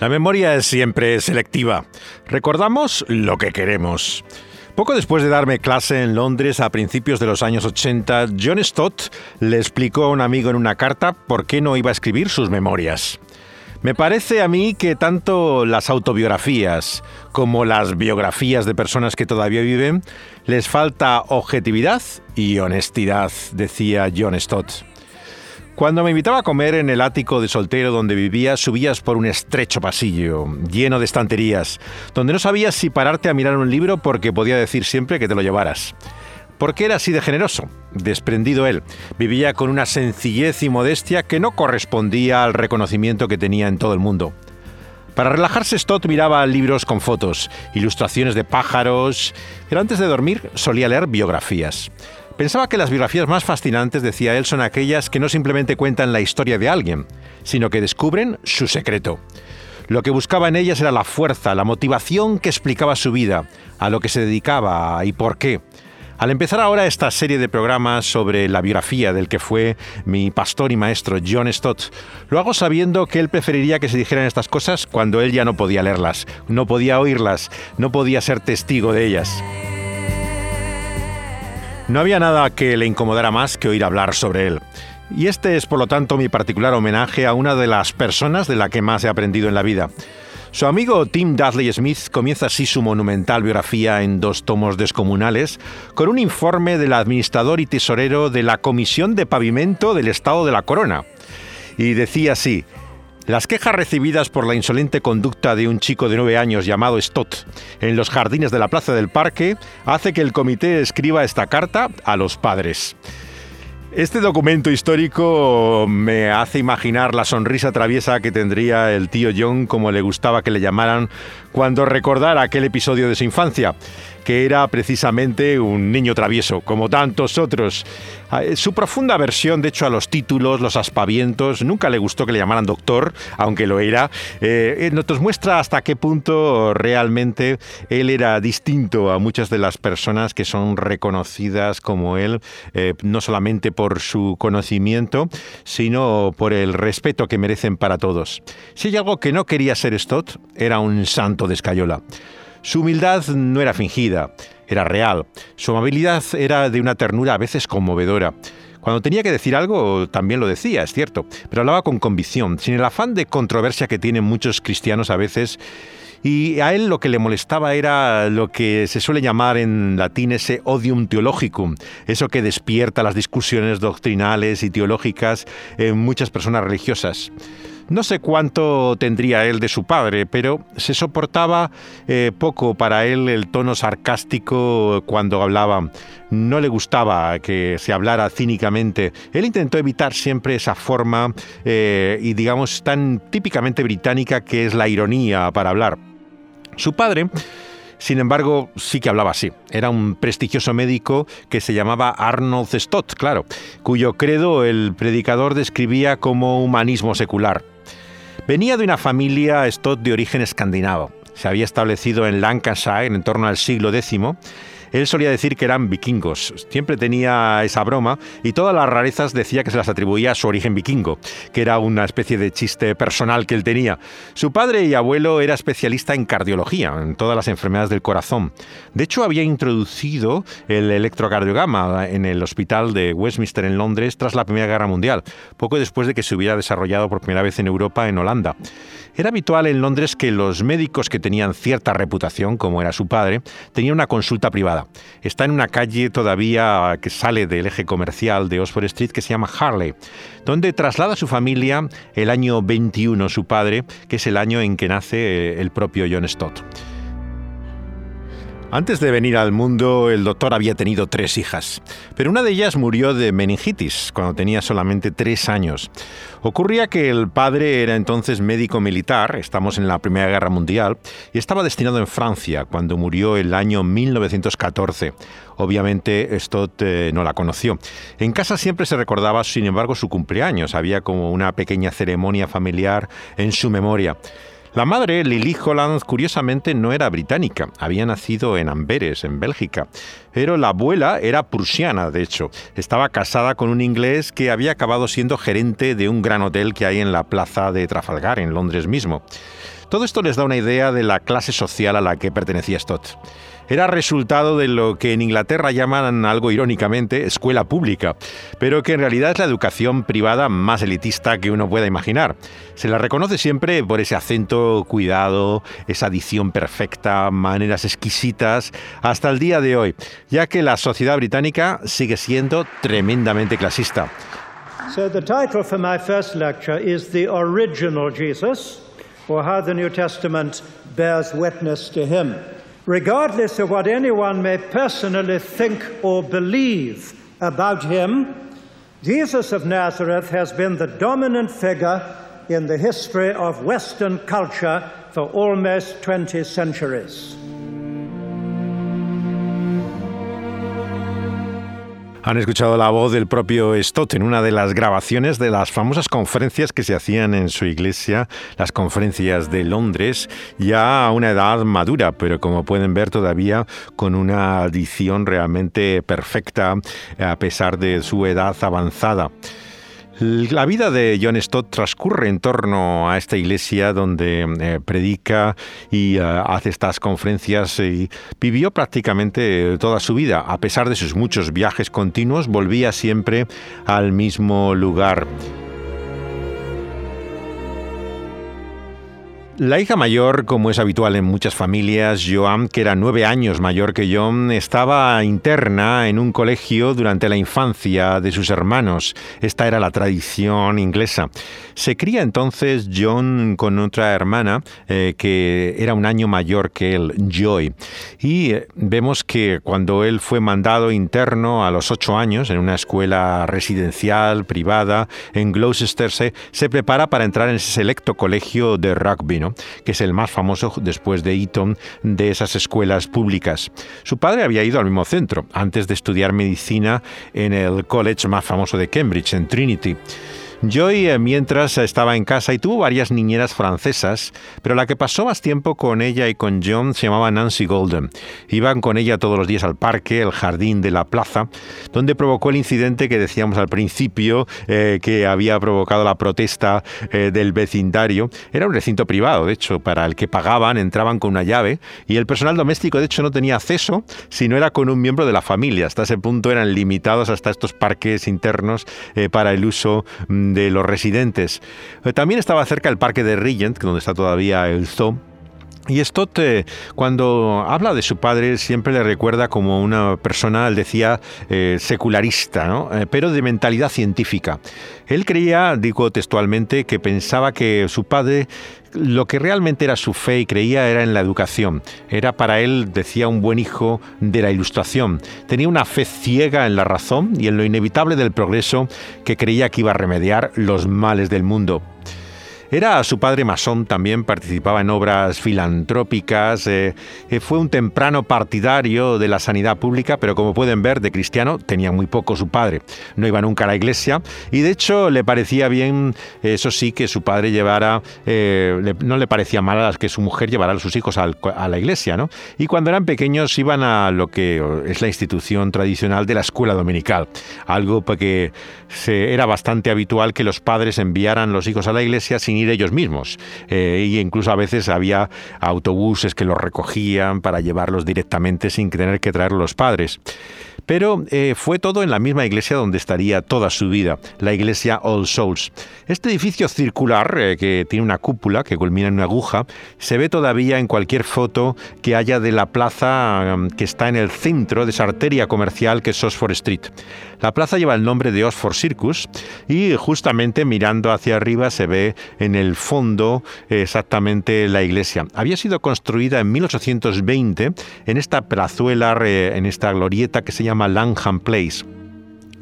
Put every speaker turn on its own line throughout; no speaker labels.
La memoria es siempre selectiva. Recordamos lo que queremos. Poco después de darme clase en Londres a principios de los años 80, John Stott le explicó a un amigo en una carta por qué no iba a escribir sus memorias. Me parece a mí que tanto las autobiografías como las biografías de personas que todavía viven les falta objetividad y honestidad, decía John Stott. Cuando me invitaba a comer en el ático de soltero donde vivía, subías por un estrecho pasillo, lleno de estanterías, donde no sabías si pararte a mirar un libro porque podía decir siempre que te lo llevaras. Porque era así de generoso, desprendido él. Vivía con una sencillez y modestia que no correspondía al reconocimiento que tenía en todo el mundo. Para relajarse, Stott miraba libros con fotos, ilustraciones de pájaros, pero antes de dormir solía leer biografías. Pensaba que las biografías más fascinantes, decía él, son aquellas que no simplemente cuentan la historia de alguien, sino que descubren su secreto. Lo que buscaba en ellas era la fuerza, la motivación que explicaba su vida, a lo que se dedicaba y por qué. Al empezar ahora esta serie de programas sobre la biografía del que fue mi pastor y maestro John Stott, lo hago sabiendo que él preferiría que se dijeran estas cosas cuando él ya no podía leerlas, no podía oírlas, no podía ser testigo de ellas. No había nada que le incomodara más que oír hablar sobre él. Y este es, por lo tanto, mi particular homenaje a una de las personas de la que más he aprendido en la vida. Su amigo Tim Dudley Smith comienza así su monumental biografía en dos tomos descomunales, con un informe del administrador y tesorero de la Comisión de Pavimento del Estado de la Corona. Y decía así, las quejas recibidas por la insolente conducta de un chico de nueve años llamado Stott en los jardines de la Plaza del Parque hace que el comité escriba esta carta a los padres. Este documento histórico me hace imaginar la sonrisa traviesa que tendría el tío John, como le gustaba que le llamaran, cuando recordara aquel episodio de su infancia que era precisamente un niño travieso, como tantos otros. Ah, eh, su profunda aversión, de hecho, a los títulos, los aspavientos, nunca le gustó que le llamaran doctor, aunque lo era, eh, eh, nos muestra hasta qué punto realmente él era distinto a muchas de las personas que son reconocidas como él, no solamente por su conocimiento, sino por el respeto que merecen para todos. Si hay algo que no quería ser Stott, era un santo de escayola. Su humildad no era fingida, era real. Su amabilidad era de una ternura a veces conmovedora. Cuando tenía que decir algo, también lo decía, es cierto, pero hablaba con convicción, sin el afán de controversia que tienen muchos cristianos a veces. Y a él lo que le molestaba era lo que se suele llamar en latín ese odium theologicum, eso que despierta las discusiones doctrinales y teológicas en muchas personas religiosas. No sé cuánto tendría él de su padre, pero se soportaba eh, poco para él el tono sarcástico cuando hablaba. No le gustaba que se hablara cínicamente. Él intentó evitar siempre esa forma eh, y digamos tan típicamente británica que es la ironía para hablar. Su padre sin embargo, sí que hablaba así. Era un prestigioso médico que se llamaba Arnold Stott, claro, cuyo credo el predicador describía como humanismo secular. Venía de una familia Stott de origen escandinavo. Se había establecido en Lancashire en torno al siglo X él solía decir que eran vikingos, siempre tenía esa broma y todas las rarezas decía que se las atribuía a su origen vikingo, que era una especie de chiste personal que él tenía. Su padre y abuelo era especialista en cardiología, en todas las enfermedades del corazón. De hecho, había introducido el electrocardiograma en el hospital de Westminster en Londres tras la Primera Guerra Mundial, poco después de que se hubiera desarrollado por primera vez en Europa en Holanda. Era habitual en Londres que los médicos que tenían cierta reputación, como era su padre, tenían una consulta privada. Está en una calle todavía que sale del eje comercial de Oxford Street que se llama Harley, donde traslada su familia el año 21 su padre, que es el año en que nace el propio John Stott. Antes de venir al mundo, el doctor había tenido tres hijas, pero una de ellas murió de meningitis cuando tenía solamente tres años. Ocurría que el padre era entonces médico militar, estamos en la Primera Guerra Mundial, y estaba destinado en Francia cuando murió el año 1914. Obviamente Stott eh, no la conoció. En casa siempre se recordaba, sin embargo, su cumpleaños. Había como una pequeña ceremonia familiar en su memoria. La madre, Lily Holland, curiosamente no era británica, había nacido en Amberes, en Bélgica, pero la abuela era prusiana, de hecho. Estaba casada con un inglés que había acabado siendo gerente de un gran hotel que hay en la plaza de Trafalgar, en Londres mismo. Todo esto les da una idea de la clase social a la que pertenecía Stott era resultado de lo que en Inglaterra llaman algo irónicamente escuela pública, pero que en realidad es la educación privada más elitista que uno pueda imaginar. Se la reconoce siempre por ese acento cuidado, esa dicción perfecta, maneras exquisitas, hasta el día de hoy, ya que la sociedad británica sigue siendo tremendamente clasista.
So the title for my first lecture is The Original Jesus, or How the New Testament Bears Witness to Him. Regardless of what anyone may personally think or believe about him, Jesus of Nazareth has been the dominant figure in the history of Western culture for almost 20 centuries.
Han escuchado la voz del propio Stott en una de las grabaciones de las famosas conferencias que se hacían en su iglesia, las conferencias de Londres, ya a una edad madura, pero como pueden ver todavía con una adición realmente perfecta a pesar de su edad avanzada. La vida de John Stott transcurre en torno a esta iglesia donde eh, predica y eh, hace estas conferencias y vivió prácticamente toda su vida. A pesar de sus muchos viajes continuos, volvía siempre al mismo lugar. La hija mayor, como es habitual en muchas familias, Joan, que era nueve años mayor que John, estaba interna en un colegio durante la infancia de sus hermanos. Esta era la tradición inglesa. Se cría entonces John con otra hermana eh, que era un año mayor que él, Joy. Y eh, vemos que cuando él fue mandado interno a los ocho años en una escuela residencial privada en Gloucester, se, se prepara para entrar en ese selecto colegio de rugby. ¿No? que es el más famoso después de Eton de esas escuelas públicas. Su padre había ido al mismo centro antes de estudiar medicina en el college más famoso de Cambridge, en Trinity. Joy eh, mientras estaba en casa y tuvo varias niñeras francesas, pero la que pasó más tiempo con ella y con John se llamaba Nancy Golden. Iban con ella todos los días al parque, el jardín de la plaza, donde provocó el incidente que decíamos al principio, eh, que había provocado la protesta eh, del vecindario. Era un recinto privado, de hecho, para el que pagaban, entraban con una llave y el personal doméstico, de hecho, no tenía acceso si no era con un miembro de la familia. Hasta ese punto eran limitados hasta estos parques internos para el uso mm, de los residentes. Eh, también estaba cerca el parque de Regent, donde está todavía el zoo. Y Stott, eh, cuando habla de su padre, siempre le recuerda como una persona, él decía, eh, secularista, pero de mentalidad científica. Él creía, digo textualmente, que pensaba que su padre lo que realmente era su fe y creía era en la educación. Era para él, decía, un buen hijo de la ilustración. Tenía una fe ciega en la razón y en lo inevitable del progreso que creía que iba a remediar los males del mundo. Era su padre masón, también participaba en obras filantrópicas, eh, eh, fue un temprano partidario de la sanidad pública, pero como pueden ver, de cristiano tenía muy poco su padre. No iba nunca a la iglesia y de hecho le parecía bien, eso sí, que su padre llevara, eh, no le parecía mal a que su mujer llevara a sus hijos a la iglesia, ¿no? Y cuando eran pequeños iban a lo que es la institución tradicional de la escuela dominical, algo que era bastante habitual que los padres enviaran los hijos a la iglesia sin ir ellos mismos. Eh, y incluso a veces había autobuses que los recogían para llevarlos directamente sin tener que traer los padres. Pero eh, fue todo en la misma iglesia donde estaría toda su vida, la iglesia All Souls. Este edificio circular, eh, que tiene una cúpula que culmina en una aguja, se ve todavía en cualquier foto que haya de la plaza mm, que está en el centro de esa arteria comercial que es Oxford Street. La plaza lleva el nombre de Oxford Circus y justamente mirando hacia arriba se ve en el fondo exactamente la iglesia. Había sido construida en 1820 en esta plazuela, en esta glorieta que se llama Langham Place.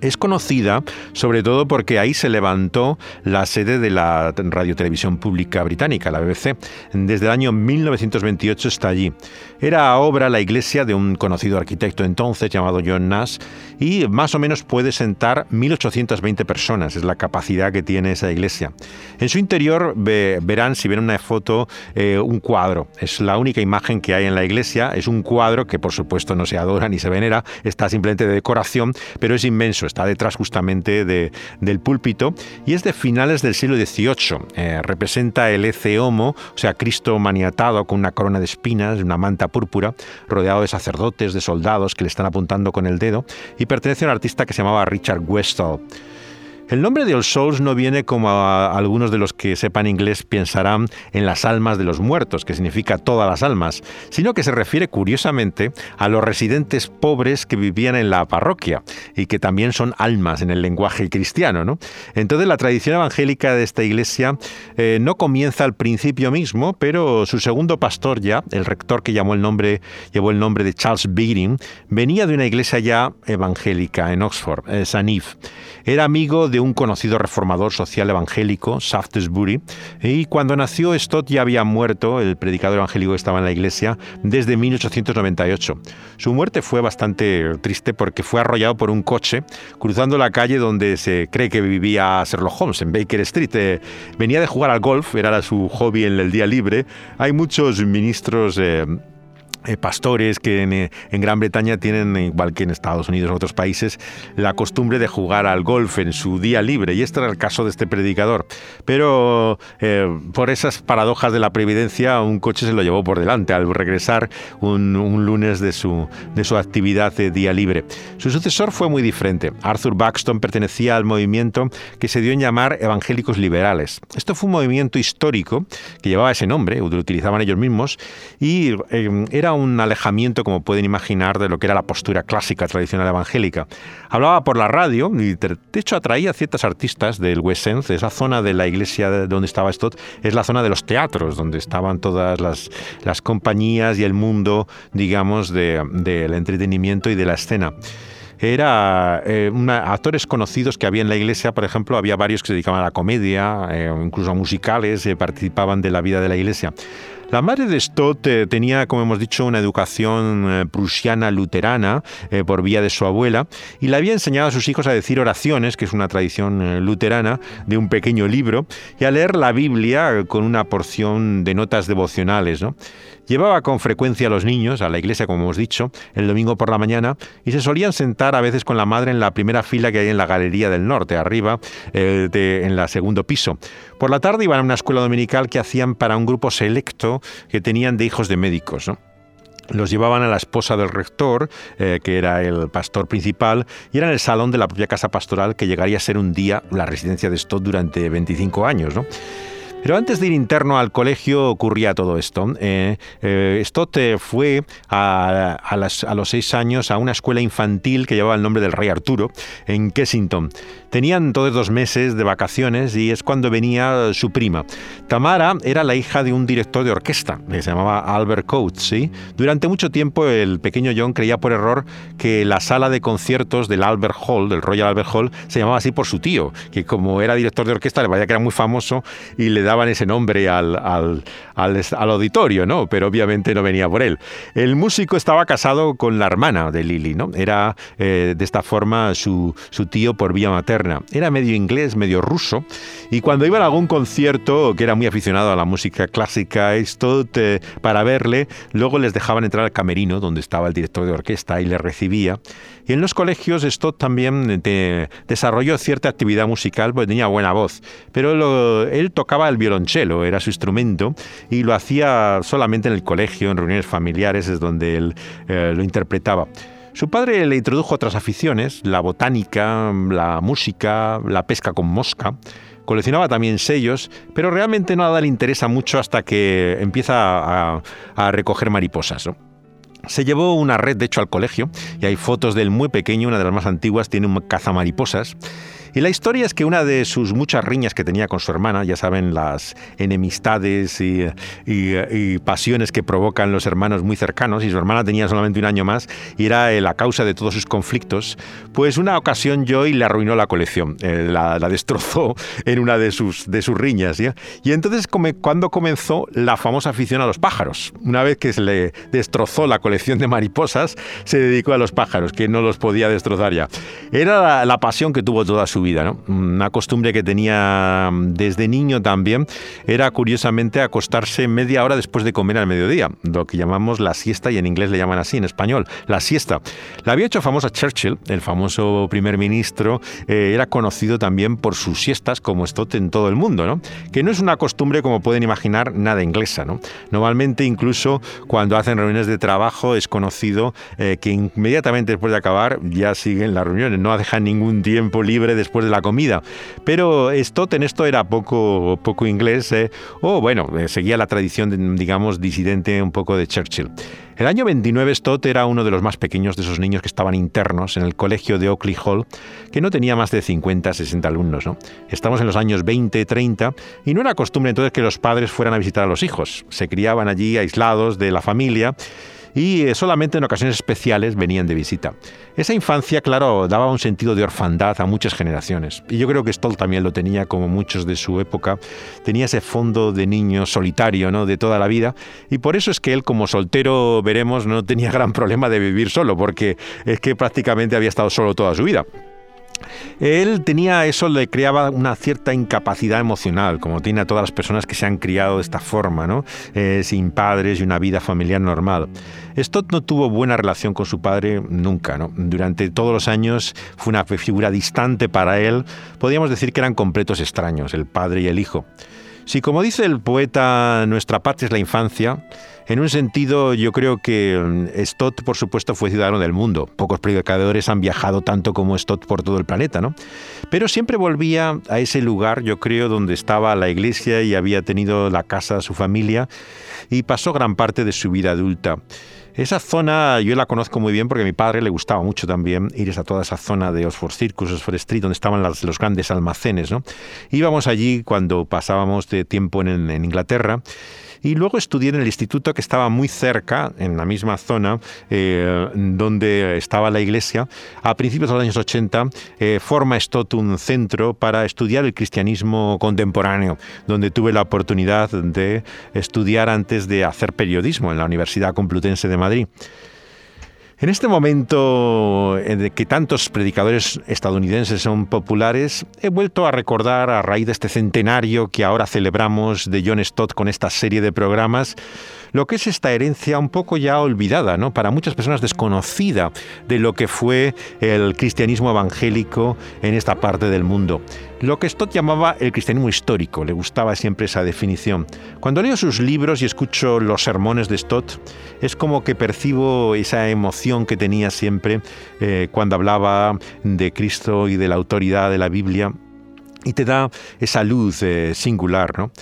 Es conocida sobre todo porque ahí se levantó la sede de la radiotelevisión pública británica, la BBC. Desde el año 1928 está allí. Era obra la iglesia de un conocido arquitecto entonces llamado John Nash y más o menos puede sentar 1820 personas, es la capacidad que tiene esa iglesia. En su interior verán, si ven una foto, eh, un cuadro. Es la única imagen que hay en la iglesia. Es un cuadro que por supuesto no se adora ni se venera, está simplemente de decoración, pero es inmenso está detrás justamente del púlpito y es de finales del siglo XVIII. Eh, representa el Ece Homo, o sea, Cristo maniatado con una corona de espinas, una manta púrpura, rodeado de sacerdotes, de soldados que le están apuntando con el dedo, y pertenece a un artista que se llamaba Richard Westall. El nombre de All Souls no viene como algunos de los que sepan inglés pensarán en las almas de los muertos, que significa todas las almas, sino que se refiere curiosamente a los residentes pobres que vivían en la parroquia y que también son almas en el lenguaje cristiano. ¿no? Entonces la tradición evangélica de esta iglesia eh, no comienza al principio mismo, pero su segundo pastor ya, el rector que llamó el nombre, llevó el nombre de Charles Beating, venía de una iglesia ya evangélica en Oxford, eh, St. Era amigo de un conocido reformador social evangélico, Shaftesbury, y cuando nació Stott ya había muerto, el predicador evangélico que estaba en la iglesia, desde 1898. Su muerte fue bastante triste porque fue arrollado por un coche cruzando la calle donde se cree que vivía Sherlock Holmes, en Baker Street. Eh, venía de jugar al golf, era su hobby en el día libre. Hay muchos ministros... Eh, eh, pastores que eh, en, Gran Bretaña tienen, igual que en Estados Unidos o otros países, la costumbre de jugar al golf en su día libre. Y este era el caso de este predicador. Pero eh, por esas paradojas de la previdencia, un coche se lo llevó por delante al regresar un, lunes de su, de su actividad de día libre. Su sucesor fue muy diferente. Arthur Buxton pertenecía al movimiento que se dio en llamar evangélicos liberales. Esto fue un movimiento histórico que llevaba ese nombre, lo utilizaban ellos mismos, y era un alejamiento, como pueden imaginar, de lo que era la postura clásica tradicional evangélica. Hablaba por la radio y de hecho atraía a ciertos artistas del West End, esa zona de la iglesia donde estaba Stott, es la zona de los teatros, donde estaban todas las, las compañías y el mundo, digamos, del de, entretenimiento y de la escena era eh, actores conocidos que había en la iglesia, por ejemplo, había varios que se dedicaban a la comedia, eh, incluso a musicales, eh, participaban de la vida de la iglesia. La madre de Stott tenía, como hemos dicho, una educación prusiana luterana por vía de su abuela y le había enseñado a sus hijos a decir oraciones, que es una tradición luterana, de un pequeño libro, y a leer la Biblia con una porción de notas devocionales. ¿no? Llevaba con frecuencia a los niños a la iglesia, como hemos dicho, el domingo por la mañana y se solían sentar a veces con la madre en la primera fila que hay en la Galería del Norte, arriba, en la segundo piso. Por la tarde iban a una escuela dominical que hacían para un grupo selecto que tenían de hijos de médicos. los llevaban a la esposa del rector, eh, que era el pastor principal, y era en el salón de la propia casa pastoral que llegaría a ser un día la residencia de Stott durante 25 años. Pero antes de ir interno al colegio ocurría todo esto. Eh, eh, Stott fue a, a, los seis años a una escuela infantil que llevaba el nombre del rey Arturo en Kensington. Tenían todos dos meses de vacaciones y es cuando venía su prima. Tamara era la hija de un director de orquesta que se llamaba Albert Coates. Durante mucho tiempo el pequeño John creía por error que la sala de conciertos del Albert Hall, del Royal Albert Hall, se llamaba así por su tío, que como era director de orquesta le parecía que era muy famoso y le daban ese nombre al, al, al, auditorio, ¿no? Pero obviamente no venía por él. El músico estaba casado con la hermana de Lily, ¿no? Era eh, de esta forma su, su tío por vía materna. Era medio inglés, medio ruso, y cuando iba a algún concierto, que era muy aficionado a la música clásica, esto para verle, luego les dejaban entrar al camerino donde estaba el director de orquesta y le recibía. Y en los colegios esto también desarrolló cierta actividad musical, porque tenía buena voz, pero él tocaba el violonchelo, era su instrumento, y lo hacía solamente en el colegio, en reuniones familiares, es donde él eh, lo interpretaba. Su padre le introdujo otras aficiones, la botánica, la música, la pesca con mosca. Coleccionaba también sellos, pero realmente nada le interesa mucho hasta que empieza a, recoger mariposas. Se llevó una red, de hecho, al colegio, y hay fotos del muy pequeño, una de las más antiguas, tiene un cazamariposas. Y la historia es que una de sus muchas riñas que tenía con su hermana, ya saben, las enemistades y, pasiones que provocan los hermanos muy cercanos, y su hermana tenía solamente un año más y era eh, la causa de todos sus conflictos, pues una ocasión Joy le arruinó la colección, eh, la, destrozó en una de sus, de sus riñas. Y entonces cuando comenzó la famosa afición a los pájaros, una vez que se le destrozó la colección de mariposas, se dedicó a los pájaros, que no los podía destrozar ya. Era la, la pasión que tuvo toda su vida vida. ¿no? Una costumbre que tenía desde niño también era curiosamente acostarse media hora después de comer al mediodía, lo que llamamos la siesta y en inglés le llaman así, en español, la siesta. La había hecho famosa Churchill, el famoso primer ministro, eh, era conocido también por sus siestas como Stott en todo el mundo, ¿no? que no es una costumbre como pueden imaginar nada inglesa. ¿no? Normalmente incluso cuando hacen reuniones de trabajo es conocido eh, que inmediatamente después de acabar ya siguen las reuniones, no dejan ningún tiempo libre después de la comida. Pero Stott en esto era poco, poco inglés, eh, o bueno, seguía la tradición, digamos, disidente un poco de Churchill. El año 29 Stott era uno de los más pequeños de esos niños que estaban internos en el colegio de Oakley Hall, que no tenía más de 50, 60 alumnos. ¿no? Estamos en los años 20, 30 y no era costumbre entonces que los padres fueran a visitar a los hijos. Se criaban allí aislados de la familia y eh, solamente en ocasiones especiales venían de visita. Esa infancia, claro, daba un sentido de orfandad a muchas generaciones. Y yo creo que Stoll también lo tenía, como muchos de su época. Tenía ese fondo de niño solitario, ¿no? De toda la vida. Y por eso es que él, como soltero, veremos, no tenía gran problema de vivir solo, porque es que prácticamente había estado solo toda su vida. Él tenía eso, le creaba una cierta incapacidad emocional, como tiene a todas las personas que se han criado de esta forma, ¿no? Eh, sin padres y una vida familiar normal. Stott no tuvo buena relación con su padre nunca, ¿no? Durante todos los años fue una figura distante para él. Podríamos decir que eran completos extraños, el padre y el hijo. Si, como dice el poeta, nuestra patria es la infancia, en un sentido, yo creo que mm, Stott, por supuesto, fue ciudadano del mundo. Pocos predicadores han viajado tanto como Stott por todo el planeta, ¿no? Pero siempre volvía a ese lugar, yo creo, donde estaba la iglesia y había tenido la casa de su familia y pasó gran parte de su vida adulta. Esa zona yo la conozco muy bien porque a mi padre le gustaba mucho también ir a toda esa zona de Oxford Circus, Oxford Street, donde estaban los grandes almacenes. ¿no? Íbamos allí cuando pasábamos de tiempo en Inglaterra y luego estudié en el instituto que estaba muy cerca, en la misma zona eh, donde estaba la iglesia. A principios de los años 80 eh, forma Stott un centro para estudiar el cristianismo contemporáneo, donde tuve la oportunidad de estudiar antes de hacer periodismo en la Universidad Complutense de Madrid. En este momento en que tantos predicadores estadounidenses son populares, he vuelto a recordar a raíz de este centenario que ahora celebramos de John Stott con esta serie de programas, lo que es esta herencia un poco ya olvidada, ¿no? para muchas personas desconocida de lo que fue el cristianismo evangélico en esta parte del mundo. Lo que Stott llamaba el cristianismo histórico, le gustaba siempre esa definición. Cuando leo sus libros y escucho los sermones de Stott, es como que percibo esa emoción que tenía siempre eh, cuando hablaba de Cristo y de la autoridad de la Biblia, y te da esa luz eh, singular, ¿no?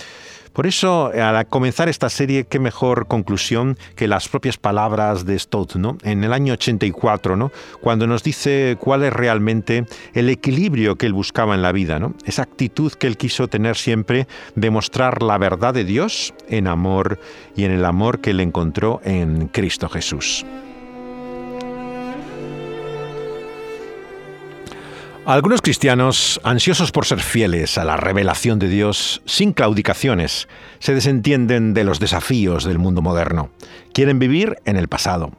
Por eso, al comenzar esta serie, qué mejor conclusión que las propias palabras de Stott, ¿no? En el año 84, ¿no? Cuando nos dice cuál es realmente el equilibrio que él buscaba en la vida, ¿no? Esa actitud que él quiso tener siempre de mostrar la verdad de Dios en amor y en el amor que él encontró en Cristo Jesús. Algunos cristianos, ansiosos por ser fieles a la revelación de Dios, sin claudicaciones, se desentienden de los desafíos del mundo moderno. Quieren vivir en el pasado.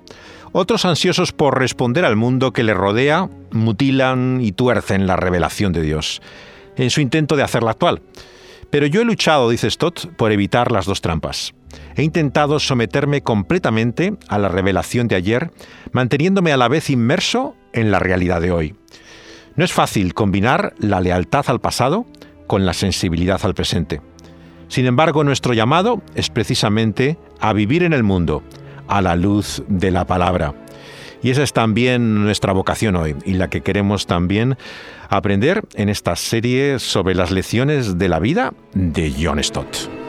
Otros, ansiosos por responder al mundo que les rodea, mutilan y tuercen la revelación de Dios, en su intento de hacerla actual. Pero yo he luchado, dice Stott, por evitar las dos trampas. He intentado someterme completamente a la revelación de ayer, manteniéndome a la vez inmerso en la realidad de hoy. No es fácil combinar la lealtad al pasado con la sensibilidad al presente. Sin embargo, nuestro llamado es precisamente a vivir en el mundo, a la luz de la palabra. Y esa es también nuestra vocación hoy y la que queremos también aprender en esta serie sobre las lecciones de la vida de John Stott.